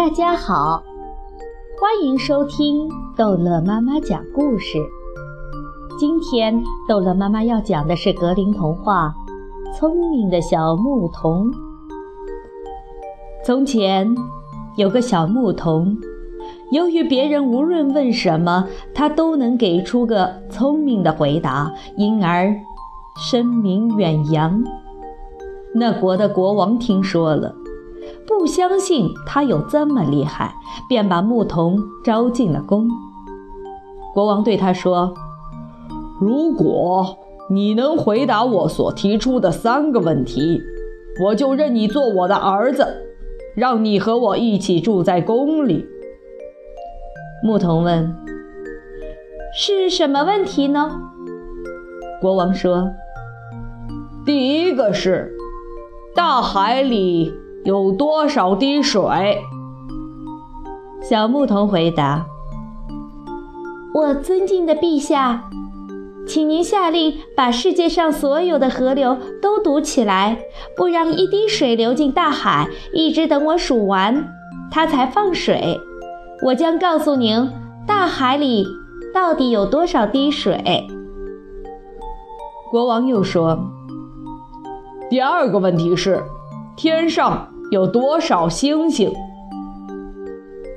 大家好，欢迎收听逗乐妈妈讲故事。今天逗乐妈妈要讲的是格林童话《聪明的小牧童》。从前有个小牧童，由于别人无论问什么，他都能给出个聪明的回答，因而声名远扬。那国的国王听说了。不相信他有这么厉害，便把牧童招进了宫。国王对他说：“如果你能回答我所提出的三个问题，我就认你做我的儿子，让你和我一起住在宫里。”牧童问：“是什么问题呢？”国王说：“第一个是大海里。”有多少滴水？小牧童回答：“我尊敬的陛下，请您下令把世界上所有的河流都堵起来，不让一滴水流进大海，一直等我数完，它才放水。我将告诉您，大海里到底有多少滴水。”国王又说：“第二个问题是，天上。”有多少星星？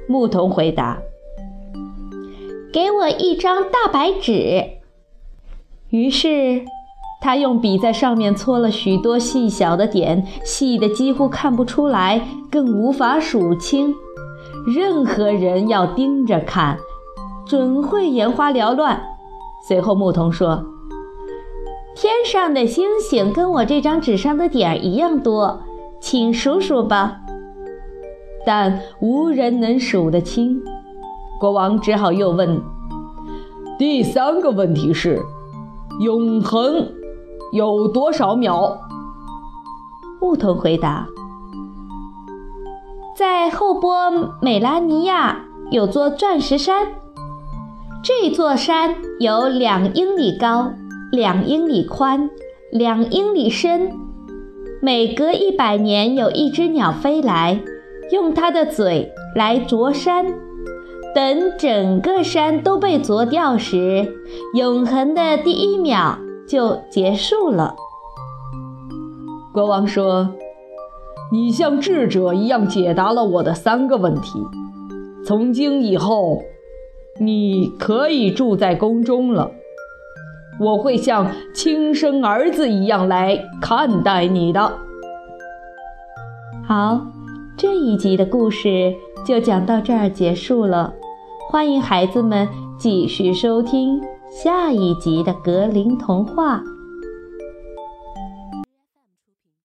牧童回答：“给我一张大白纸。”于是，他用笔在上面搓了许多细小的点，细的几乎看不出来，更无法数清。任何人要盯着看，准会眼花缭乱。随后，牧童说：“天上的星星跟我这张纸上的点儿一样多。”请数数吧，但无人能数得清。国王只好又问：“第三个问题是，永恒有多少秒？”牧童回答：“在后波美拉尼亚有座钻石山，这座山有两英里高，两英里宽，两英里深。”每隔一百年，有一只鸟飞来，用它的嘴来啄山。等整个山都被啄掉时，永恒的第一秒就结束了。国王说：“你像智者一样解答了我的三个问题。从今以后，你可以住在宫中了。”我会像亲生儿子一样来看待你的。好，这一集的故事就讲到这儿结束了。欢迎孩子们继续收听下一集的格林童话。